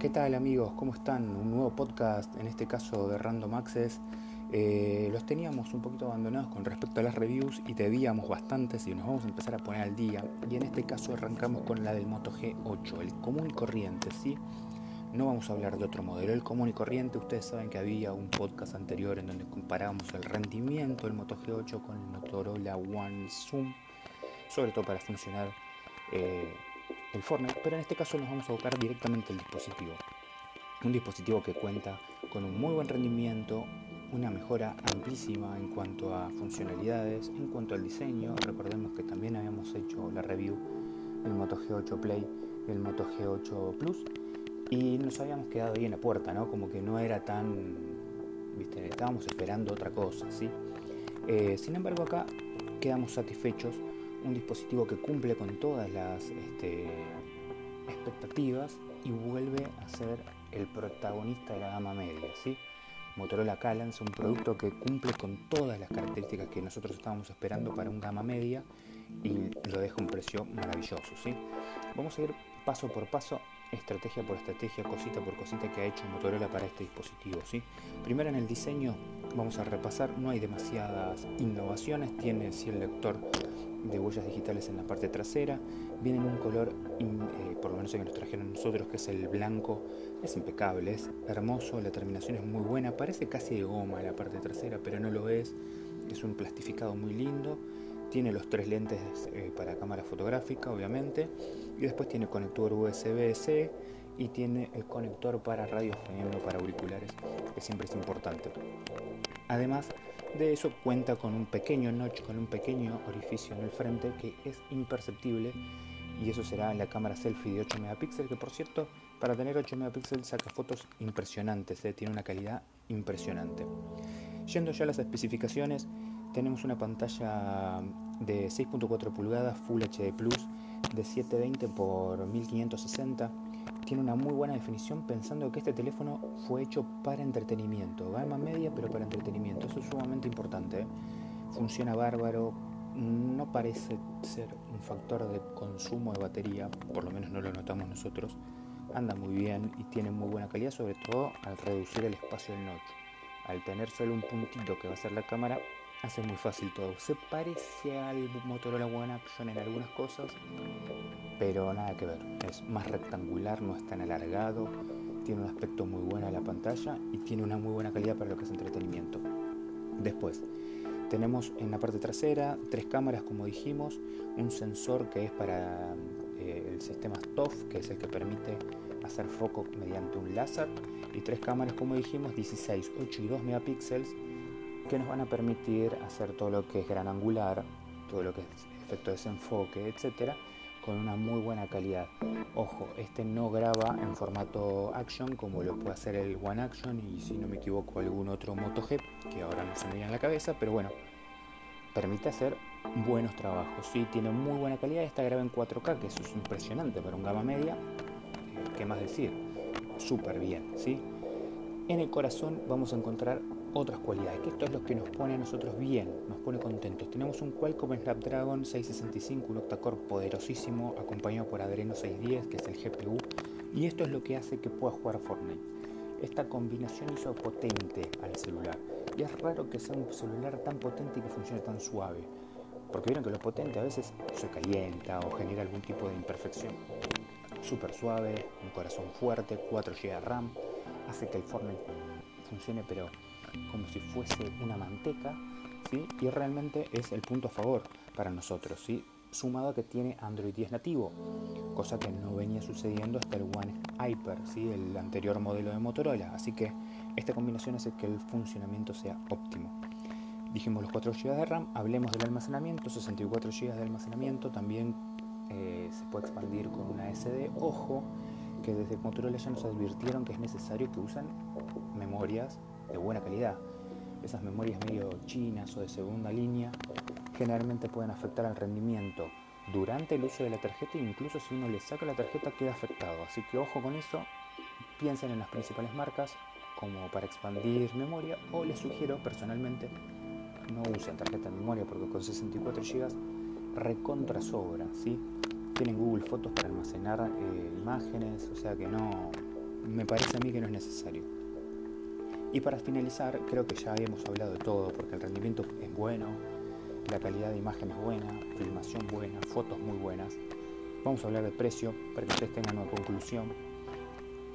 ¿Qué tal amigos? ¿Cómo están? Un nuevo podcast, en este caso de Random Access. Eh, los teníamos un poquito abandonados con respecto a las reviews y debíamos bastantes y nos vamos a empezar a poner al día. Y en este caso arrancamos con la del Moto G8, el común y corriente, ¿sí? No vamos a hablar de otro modelo, el común y corriente. Ustedes saben que había un podcast anterior en donde comparábamos el rendimiento del Moto G8 con el Motorola One Zoom, sobre todo para funcionar. Eh, el Fortnite, pero en este caso nos vamos a buscar directamente el dispositivo. Un dispositivo que cuenta con un muy buen rendimiento, una mejora amplísima en cuanto a funcionalidades, en cuanto al diseño. Recordemos que también habíamos hecho la review del Moto G8 Play y el Moto G8 Plus y nos habíamos quedado ahí en la puerta, ¿no? Como que no era tan, viste, estábamos esperando otra cosa, ¿sí? Eh, sin embargo acá quedamos satisfechos un dispositivo que cumple con todas las este, expectativas y vuelve a ser el protagonista de la gama media. ¿sí? Motorola Calance, un producto que cumple con todas las características que nosotros estábamos esperando para un gama media y lo deja un precio maravilloso. ¿sí? Vamos a ir paso por paso, estrategia por estrategia, cosita por cosita que ha hecho Motorola para este dispositivo. ¿sí? Primero en el diseño vamos a repasar, no hay demasiadas innovaciones, tiene sí el lector de huellas digitales en la parte trasera, viene en un color, eh, por lo menos el que nos trajeron nosotros, que es el blanco, es impecable, es hermoso, la terminación es muy buena, parece casi de goma la parte trasera, pero no lo es, es un plastificado muy lindo, tiene los tres lentes eh, para cámara fotográfica, obviamente, y después tiene conector USB-C y tiene el conector para radio FM para auriculares, que siempre es importante. Además, de eso cuenta con un pequeño notch, con un pequeño orificio en el frente que es imperceptible y eso será la cámara selfie de 8 megapíxeles que por cierto para tener 8 megapíxeles saca fotos impresionantes, ¿eh? tiene una calidad impresionante. Yendo ya a las especificaciones, tenemos una pantalla de 6.4 pulgadas Full HD Plus de 720 x 1560 tiene una muy buena definición pensando que este teléfono fue hecho para entretenimiento, gama media pero para entretenimiento, eso es sumamente importante. ¿eh? Funciona bárbaro, no parece ser un factor de consumo de batería, por lo menos no lo notamos nosotros, anda muy bien y tiene muy buena calidad, sobre todo al reducir el espacio del notch. Al tener solo un puntito que va a ser la cámara, hace muy fácil todo. Se parece al Motorola One Action en algunas cosas, pero nada que ver. Es más rectangular, no es tan alargado, tiene un aspecto muy bueno en la pantalla y tiene una muy buena calidad para lo que es entretenimiento. Después, tenemos en la parte trasera tres cámaras, como dijimos, un sensor que es para eh, el sistema TOF, que es el que permite hacer foco mediante un láser, y tres cámaras, como dijimos, 16, 8 y 2 megapíxeles que nos van a permitir hacer todo lo que es gran angular, todo lo que es efecto de desenfoque, etcétera, con una muy buena calidad. Ojo, este no graba en formato action como lo puede hacer el One Action y si no me equivoco algún otro Moto que ahora no se me viene en la cabeza, pero bueno, permite hacer buenos trabajos. Sí, tiene muy buena calidad, esta graba en 4K, que eso es impresionante para un gama media. Eh, ¿Qué más decir? Súper bien, ¿sí? En el corazón vamos a encontrar otras cualidades, que esto es lo que nos pone a nosotros bien, nos pone contentos. Tenemos un Qualcomm Snapdragon 665, un octacore poderosísimo, acompañado por Adreno 610, que es el GPU, y esto es lo que hace que pueda jugar Fortnite. Esta combinación hizo potente al celular, y es raro que sea un celular tan potente y que funcione tan suave, porque vieron que lo potente a veces se calienta o genera algún tipo de imperfección. Súper suave, un corazón fuerte, 4 GB de RAM, hace que el Fortnite funcione pero como si fuese una manteca, ¿sí? y realmente es el punto a favor para nosotros, ¿sí? sumado a que tiene Android 10 nativo, cosa que no venía sucediendo hasta el One Hyper, ¿sí? el anterior modelo de Motorola, así que esta combinación hace que el funcionamiento sea óptimo. Dijimos los 4 GB de RAM, hablemos del almacenamiento, 64 GB de almacenamiento, también eh, se puede expandir con una SD, ojo que desde Motorola ya nos advirtieron que es necesario que usen memorias de buena calidad. Esas memorias medio chinas o de segunda línea generalmente pueden afectar al rendimiento durante el uso de la tarjeta e incluso si uno le saca la tarjeta queda afectado. Así que ojo con eso, piensen en las principales marcas como para expandir memoria o les sugiero personalmente no usen tarjeta de memoria porque con 64 GB recontra sobra, ¿sí? Tienen Google Fotos para almacenar eh, imágenes, o sea que no, me parece a mí que no es necesario. Y para finalizar, creo que ya hemos hablado de todo, porque el rendimiento es bueno, la calidad de imagen es buena, filmación buena, fotos muy buenas. Vamos a hablar de precio para que ustedes tengan una conclusión.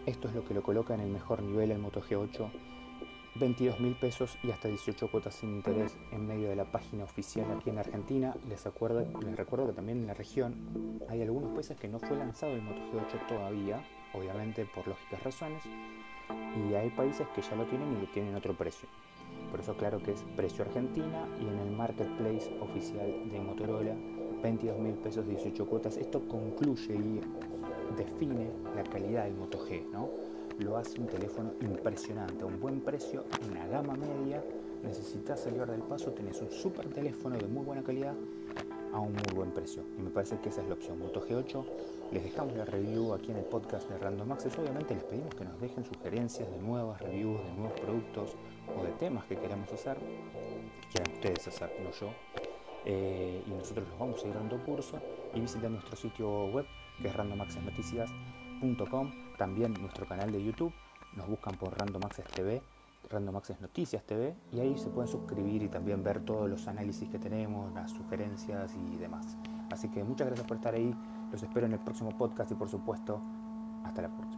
Esto es lo que lo coloca en el mejor nivel el Moto G8 22 mil pesos y hasta 18 cuotas sin interés en medio de la página oficial aquí en Argentina. Les, les recuerdo que también en la región hay algunos países que no fue lanzado el Moto G8 todavía, obviamente por lógicas razones, y hay países que ya lo tienen y tienen otro precio. Por eso claro que es precio Argentina y en el marketplace oficial de Motorola 22 mil pesos 18 cuotas. Esto concluye y define la calidad del Moto G, ¿no? lo hace un teléfono impresionante, un buen precio, una gama media. Necesitas salir del paso, tenés un super teléfono de muy buena calidad a un muy buen precio. Y me parece que esa es la opción. Moto G8, les dejamos la review aquí en el podcast de Random Access. Obviamente les pedimos que nos dejen sugerencias de nuevas reviews, de nuevos productos o de temas que queramos hacer, quieran ustedes hacer, no yo. Eh, y nosotros los vamos a ir dando curso y visiten nuestro sitio web que es randomaccessnoticias.com también nuestro canal de YouTube, nos buscan por Random Access TV, Random Access Noticias TV, y ahí se pueden suscribir y también ver todos los análisis que tenemos, las sugerencias y demás. Así que muchas gracias por estar ahí, los espero en el próximo podcast y por supuesto, hasta la próxima.